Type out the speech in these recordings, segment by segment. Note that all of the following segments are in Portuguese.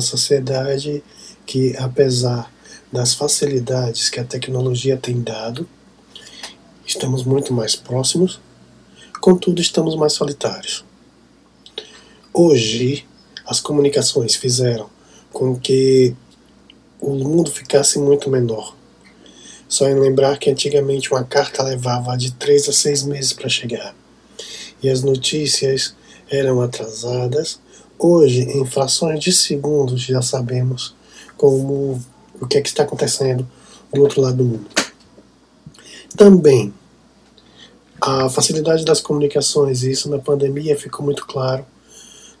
sociedade que, apesar das facilidades que a tecnologia tem dado, estamos muito mais próximos, contudo, estamos mais solitários. Hoje, as comunicações fizeram com que o mundo ficasse muito menor. Só em lembrar que antigamente uma carta levava de três a seis meses para chegar e as notícias eram atrasadas. Hoje, em frações de segundos, já sabemos como o que, é que está acontecendo do outro lado do mundo. Também a facilidade das comunicações, e isso na pandemia ficou muito claro,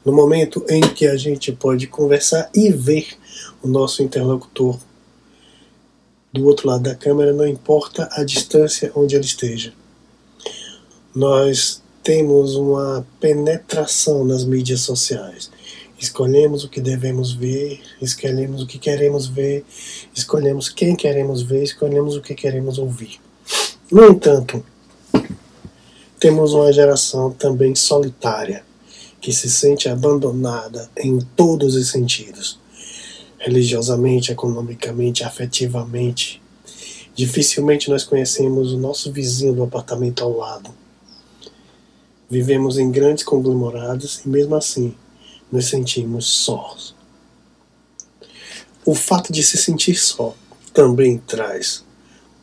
no momento em que a gente pode conversar e ver o nosso interlocutor do outro lado da câmera, não importa a distância onde ele esteja. Nós temos uma penetração nas mídias sociais. Escolhemos o que devemos ver, escolhemos o que queremos ver, escolhemos quem queremos ver, escolhemos o que queremos ouvir. No entanto, temos uma geração também solitária, que se sente abandonada em todos os sentidos religiosamente, economicamente, afetivamente. Dificilmente nós conhecemos o nosso vizinho do apartamento ao lado. Vivemos em grandes conglomerados e, mesmo assim, nos sentimos sós. O fato de se sentir só também traz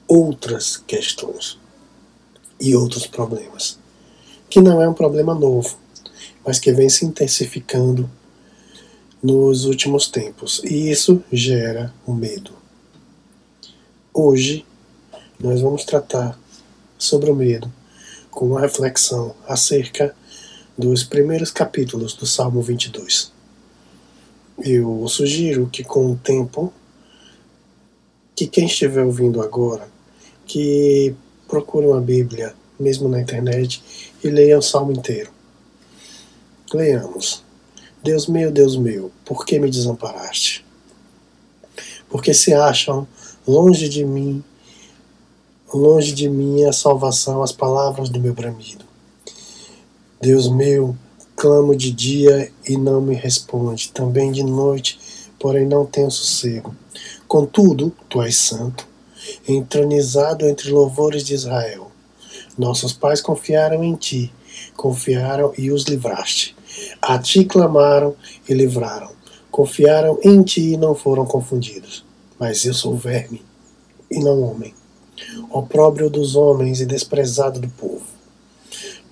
outras questões e outros problemas, que não é um problema novo, mas que vem se intensificando nos últimos tempos, e isso gera o medo. Hoje, nós vamos tratar sobre o medo com uma reflexão acerca dos primeiros capítulos do Salmo 22. Eu sugiro que com o tempo, que quem estiver ouvindo agora, que procure uma Bíblia, mesmo na internet, e leia o Salmo inteiro. Leamos. Deus meu, Deus meu, por que me desamparaste? Porque se acham longe de mim, longe de mim a salvação, as palavras do meu bramido. Deus meu, clamo de dia e não me responde, também de noite, porém não tenho sossego. Contudo, tu és santo, entronizado entre louvores de Israel. Nossos pais confiaram em ti, confiaram e os livraste. A ti clamaram e livraram. Confiaram em ti e não foram confundidos. Mas eu sou verme e não homem, opróbrio dos homens e desprezado do povo.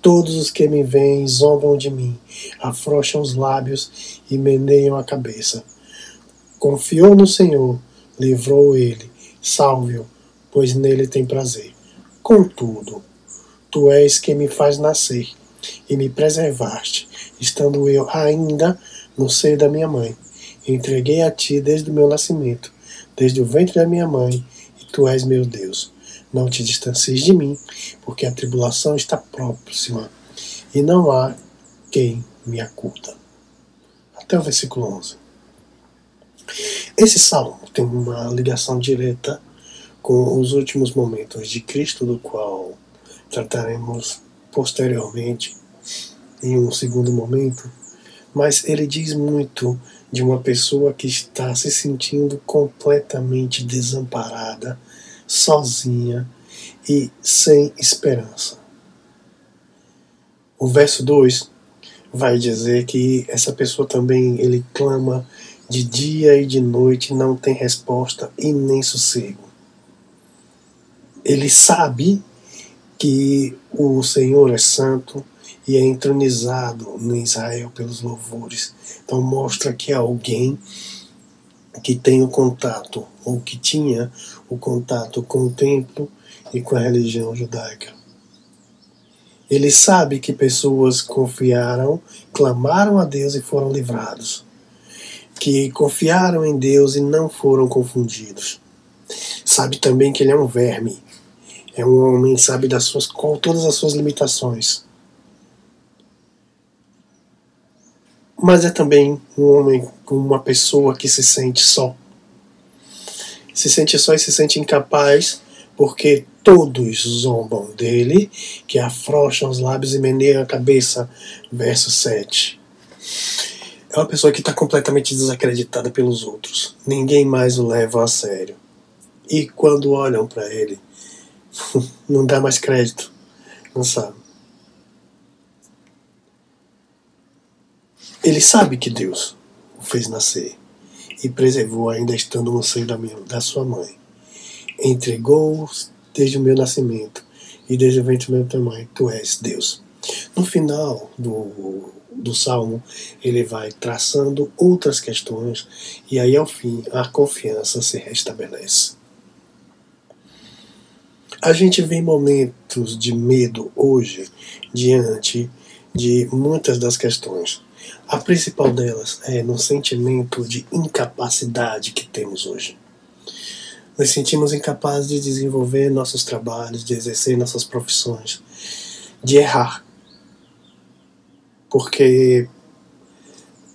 Todos os que me veem zombam de mim, afrouxam os lábios e meneiam a cabeça. Confiou no Senhor, livrou ele, salve-o, pois nele tem prazer. Contudo, tu és quem me faz nascer e me preservaste, estando eu ainda no seio da minha mãe. Entreguei a ti desde o meu nascimento, desde o ventre da minha mãe, e tu és meu Deus. Não te distancies de mim, porque a tribulação está próxima, e não há quem me acuda. Até o versículo 11. Esse salmo tem uma ligação direta com os últimos momentos de Cristo, do qual trataremos posteriormente em um segundo momento, mas ele diz muito de uma pessoa que está se sentindo completamente desamparada, sozinha e sem esperança. O verso 2 vai dizer que essa pessoa também ele clama de dia e de noite, não tem resposta e nem sossego. Ele sabe que o Senhor é santo e é entronizado em Israel pelos louvores. Então mostra que alguém que tem o contato, ou que tinha o contato com o templo e com a religião judaica. Ele sabe que pessoas confiaram, clamaram a Deus e foram livrados. Que confiaram em Deus e não foram confundidos. Sabe também que ele é um verme, é um homem, sabe das suas, com todas as suas limitações. Mas é também um homem, uma pessoa que se sente só. Se sente só e se sente incapaz, porque todos zombam dele, que afrouxam os lábios e meneiam a cabeça. Verso 7. é uma pessoa que está completamente desacreditada pelos outros. Ninguém mais o leva a sério. E quando olham para ele, não dá mais crédito. Não sabe. Ele sabe que Deus o fez nascer e preservou ainda estando no seio da, minha, da sua mãe. Entregou desde o meu nascimento e desde o ventre do meu tamanho. Tu és Deus. No final do, do salmo, ele vai traçando outras questões e aí ao fim a confiança se restabelece. A gente vê momentos de medo hoje diante de muitas das questões. A principal delas é no sentimento de incapacidade que temos hoje. Nos sentimos incapazes de desenvolver nossos trabalhos, de exercer nossas profissões, de errar. Porque,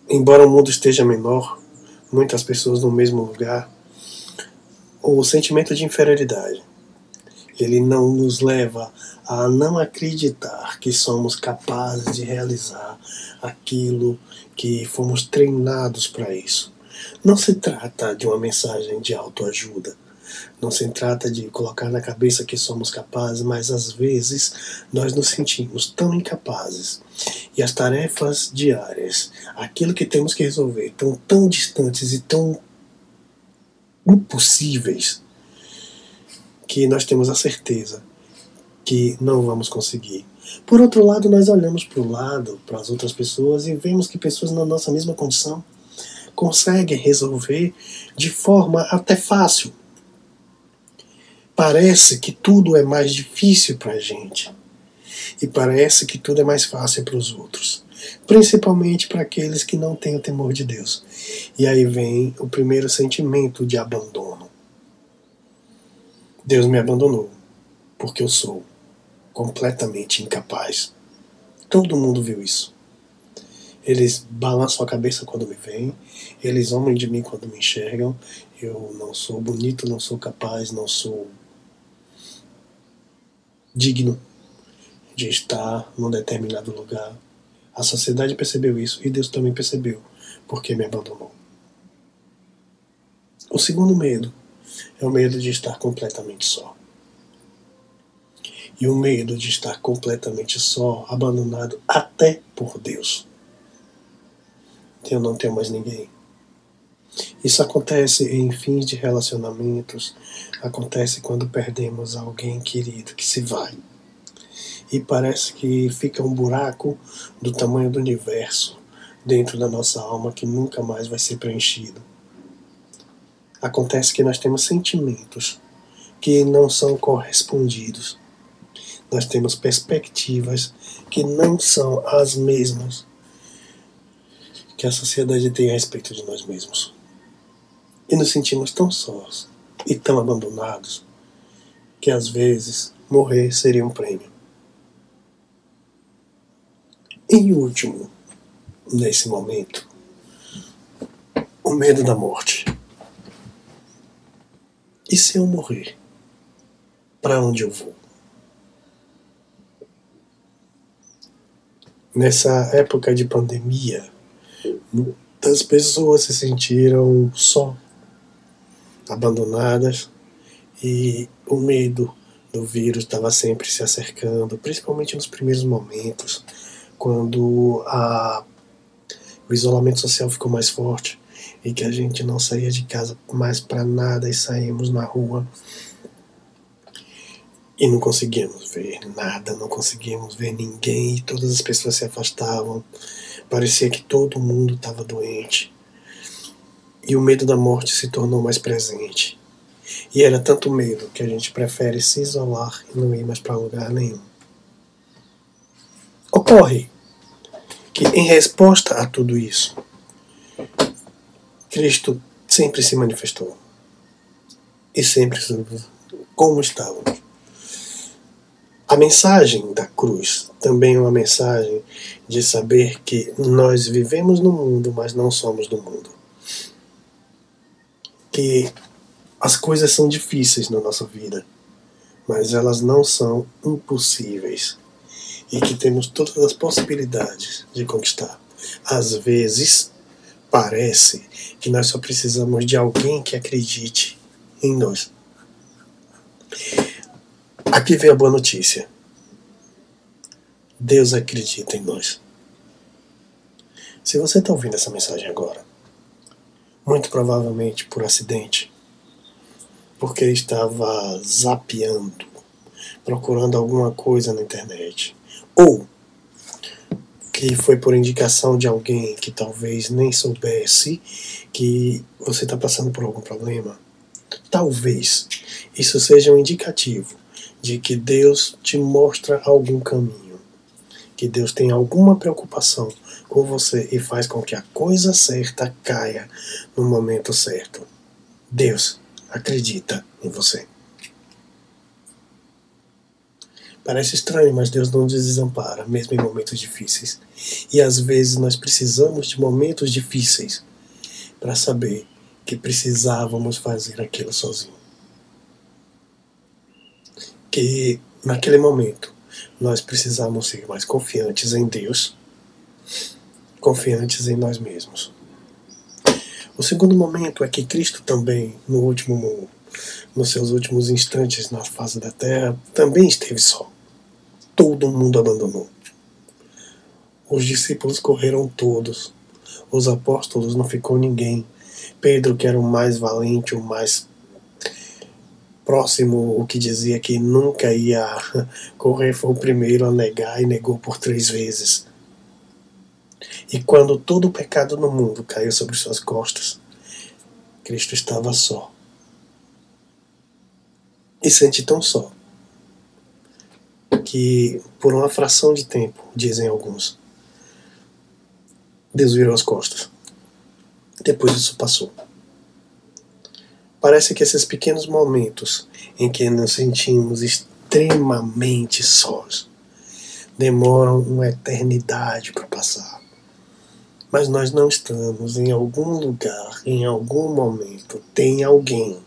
embora o mundo esteja menor, muitas pessoas no mesmo lugar, o sentimento de inferioridade ele não nos leva a não acreditar que somos capazes de realizar aquilo que fomos treinados para isso. Não se trata de uma mensagem de autoajuda. Não se trata de colocar na cabeça que somos capazes, mas às vezes nós nos sentimos tão incapazes e as tarefas diárias, aquilo que temos que resolver, estão tão distantes e tão impossíveis que nós temos a certeza que não vamos conseguir. Por outro lado, nós olhamos para o lado, para as outras pessoas e vemos que pessoas na nossa mesma condição conseguem resolver de forma até fácil. Parece que tudo é mais difícil para a gente e parece que tudo é mais fácil para os outros, principalmente para aqueles que não têm o temor de Deus. E aí vem o primeiro sentimento de abandono. Deus me abandonou, porque eu sou completamente incapaz. Todo mundo viu isso. Eles balançam a cabeça quando me veem, eles homem de mim quando me enxergam. Eu não sou bonito, não sou capaz, não sou digno de estar num determinado lugar. A sociedade percebeu isso e Deus também percebeu, porque me abandonou. O segundo medo é o medo de estar completamente só. E o medo de estar completamente só, abandonado até por Deus. Eu não tenho mais ninguém. Isso acontece em fins de relacionamentos, acontece quando perdemos alguém querido que se vai. E parece que fica um buraco do tamanho do universo dentro da nossa alma que nunca mais vai ser preenchido. Acontece que nós temos sentimentos que não são correspondidos. Nós temos perspectivas que não são as mesmas que a sociedade tem a respeito de nós mesmos. E nos sentimos tão sós e tão abandonados que às vezes morrer seria um prêmio. Em último, nesse momento, o medo da morte. E se eu morrer? Para onde eu vou? Nessa época de pandemia, muitas pessoas se sentiram só, abandonadas, e o medo do vírus estava sempre se acercando, principalmente nos primeiros momentos, quando a, o isolamento social ficou mais forte e que a gente não saía de casa mais para nada e saímos na rua e não conseguíamos ver nada, não conseguíamos ver ninguém, e todas as pessoas se afastavam. Parecia que todo mundo estava doente. E o medo da morte se tornou mais presente. E era tanto medo que a gente prefere se isolar e não ir mais para lugar nenhum. Ocorre que, em resposta a tudo isso, Cristo sempre se manifestou. E sempre como estávamos. A mensagem da cruz também é uma mensagem de saber que nós vivemos no mundo, mas não somos do mundo. Que as coisas são difíceis na nossa vida, mas elas não são impossíveis. E que temos todas as possibilidades de conquistar. Às vezes, Parece que nós só precisamos de alguém que acredite em nós. Aqui vem a boa notícia. Deus acredita em nós. Se você está ouvindo essa mensagem agora, muito provavelmente por acidente, porque estava zapeando, procurando alguma coisa na internet, ou que foi por indicação de alguém que talvez nem soubesse que você está passando por algum problema, talvez isso seja um indicativo de que Deus te mostra algum caminho, que Deus tem alguma preocupação com você e faz com que a coisa certa caia no momento certo. Deus acredita em você. Parece estranho, mas Deus não desampara, mesmo em momentos difíceis. E às vezes nós precisamos de momentos difíceis para saber que precisávamos fazer aquilo sozinho. Que naquele momento nós precisamos ser mais confiantes em Deus, confiantes em nós mesmos. O segundo momento é que Cristo também, no último nos seus últimos instantes na face da terra, também esteve só. Todo mundo abandonou. Os discípulos correram todos. Os apóstolos não ficou ninguém. Pedro, que era o mais valente, o mais próximo, o que dizia que nunca ia correr, foi o primeiro a negar e negou por três vezes. E quando todo o pecado no mundo caiu sobre suas costas, Cristo estava só e sente tão só que, por uma fração de tempo, dizem alguns, Deus virou as costas. Depois isso passou. Parece que esses pequenos momentos em que nos sentimos extremamente sós demoram uma eternidade para passar. Mas nós não estamos em algum lugar, em algum momento, tem alguém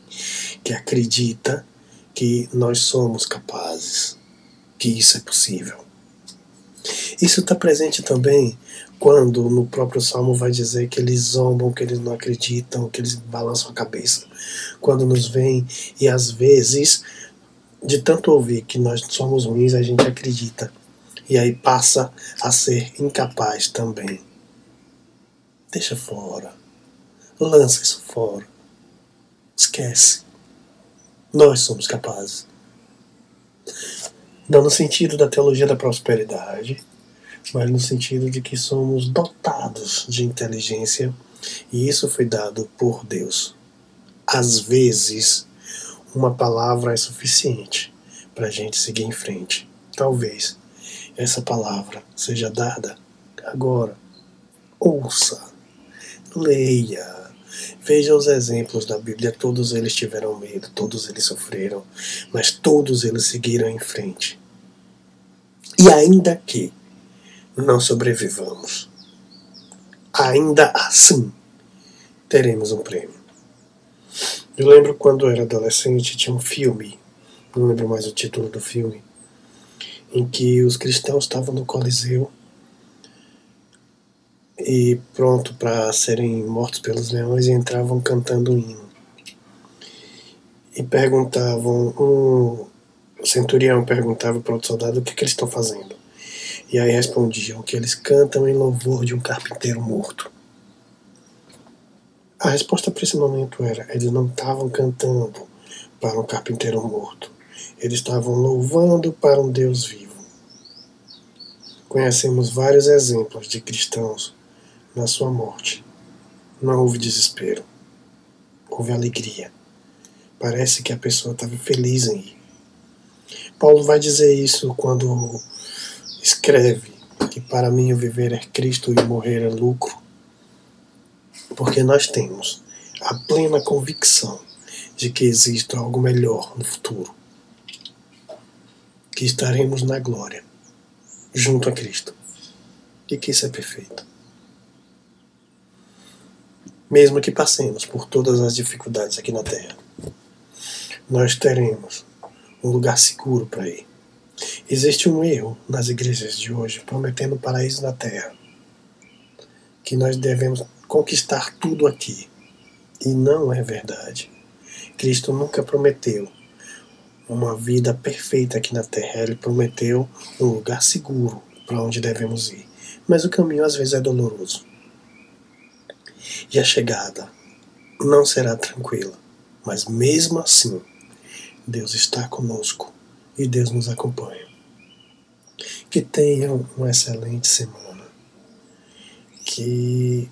que acredita que nós somos capazes, que isso é possível. Isso está presente também quando no próprio Salmo vai dizer que eles zombam, que eles não acreditam, que eles balançam a cabeça. Quando nos vem e às vezes, de tanto ouvir que nós somos ruins, a gente acredita. E aí passa a ser incapaz também. Deixa fora. Lança isso fora. Esquece. Nós somos capazes. No sentido da teologia da prosperidade, mas no sentido de que somos dotados de inteligência e isso foi dado por Deus. Às vezes, uma palavra é suficiente para a gente seguir em frente. Talvez essa palavra seja dada agora. Ouça, leia, Veja os exemplos da Bíblia, todos eles tiveram medo, todos eles sofreram, mas todos eles seguiram em frente. E ainda que não sobrevivamos, ainda assim teremos um prêmio. Eu lembro quando eu era adolescente, tinha um filme, não lembro mais o título do filme, em que os cristãos estavam no Coliseu e pronto para serem mortos pelos leões e entravam cantando um hino. E perguntavam, um centurião perguntava para o soldado o que, que eles estão fazendo. E aí respondiam que eles cantam em louvor de um carpinteiro morto. A resposta para esse momento era: eles não estavam cantando para um carpinteiro morto, eles estavam louvando para um Deus vivo. Conhecemos vários exemplos de cristãos na sua morte. Não houve desespero, houve alegria. Parece que a pessoa estava feliz em ir. Paulo vai dizer isso quando escreve que para mim o viver é Cristo e morrer é lucro, porque nós temos a plena convicção de que existe algo melhor no futuro, que estaremos na glória junto a Cristo e que isso é perfeito mesmo que passemos por todas as dificuldades aqui na Terra. Nós teremos um lugar seguro para ir. Existe um erro nas igrejas de hoje prometendo paraíso na Terra, que nós devemos conquistar tudo aqui. E não é verdade. Cristo nunca prometeu uma vida perfeita aqui na terra. Ele prometeu um lugar seguro para onde devemos ir. Mas o caminho às vezes é doloroso. E a chegada não será tranquila. Mas mesmo assim, Deus está conosco e Deus nos acompanha. Que tenham uma excelente semana. Que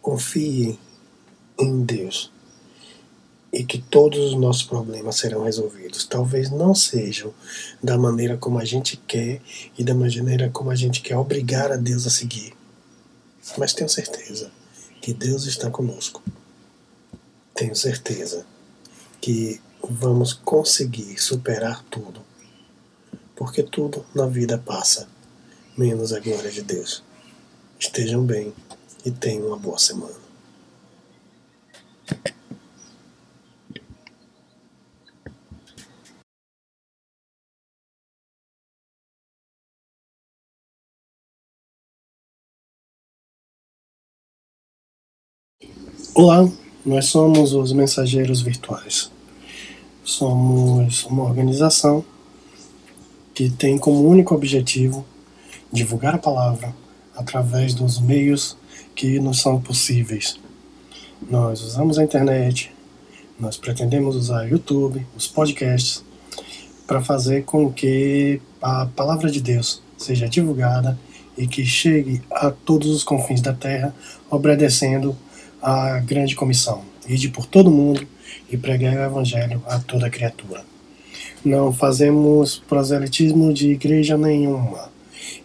confiem em Deus e que todos os nossos problemas serão resolvidos. Talvez não sejam da maneira como a gente quer e da maneira como a gente quer obrigar a Deus a seguir. Mas tenho certeza que Deus está conosco. Tenho certeza que vamos conseguir superar tudo. Porque tudo na vida passa, menos a glória de Deus. Estejam bem e tenham uma boa semana. Olá, nós somos os Mensageiros Virtuais. Somos uma organização que tem como único objetivo divulgar a palavra através dos meios que nos são possíveis. Nós usamos a internet, nós pretendemos usar YouTube, os podcasts, para fazer com que a palavra de Deus seja divulgada e que chegue a todos os confins da terra, obedecendo a grande comissão: ide por todo mundo e pregai o evangelho a toda criatura. Não fazemos proselitismo de igreja nenhuma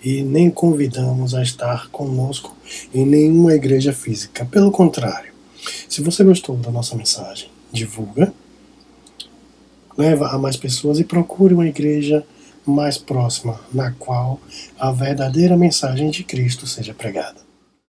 e nem convidamos a estar conosco em nenhuma igreja física. Pelo contrário, se você gostou da nossa mensagem, divulga, leva a mais pessoas e procure uma igreja mais próxima na qual a verdadeira mensagem de Cristo seja pregada.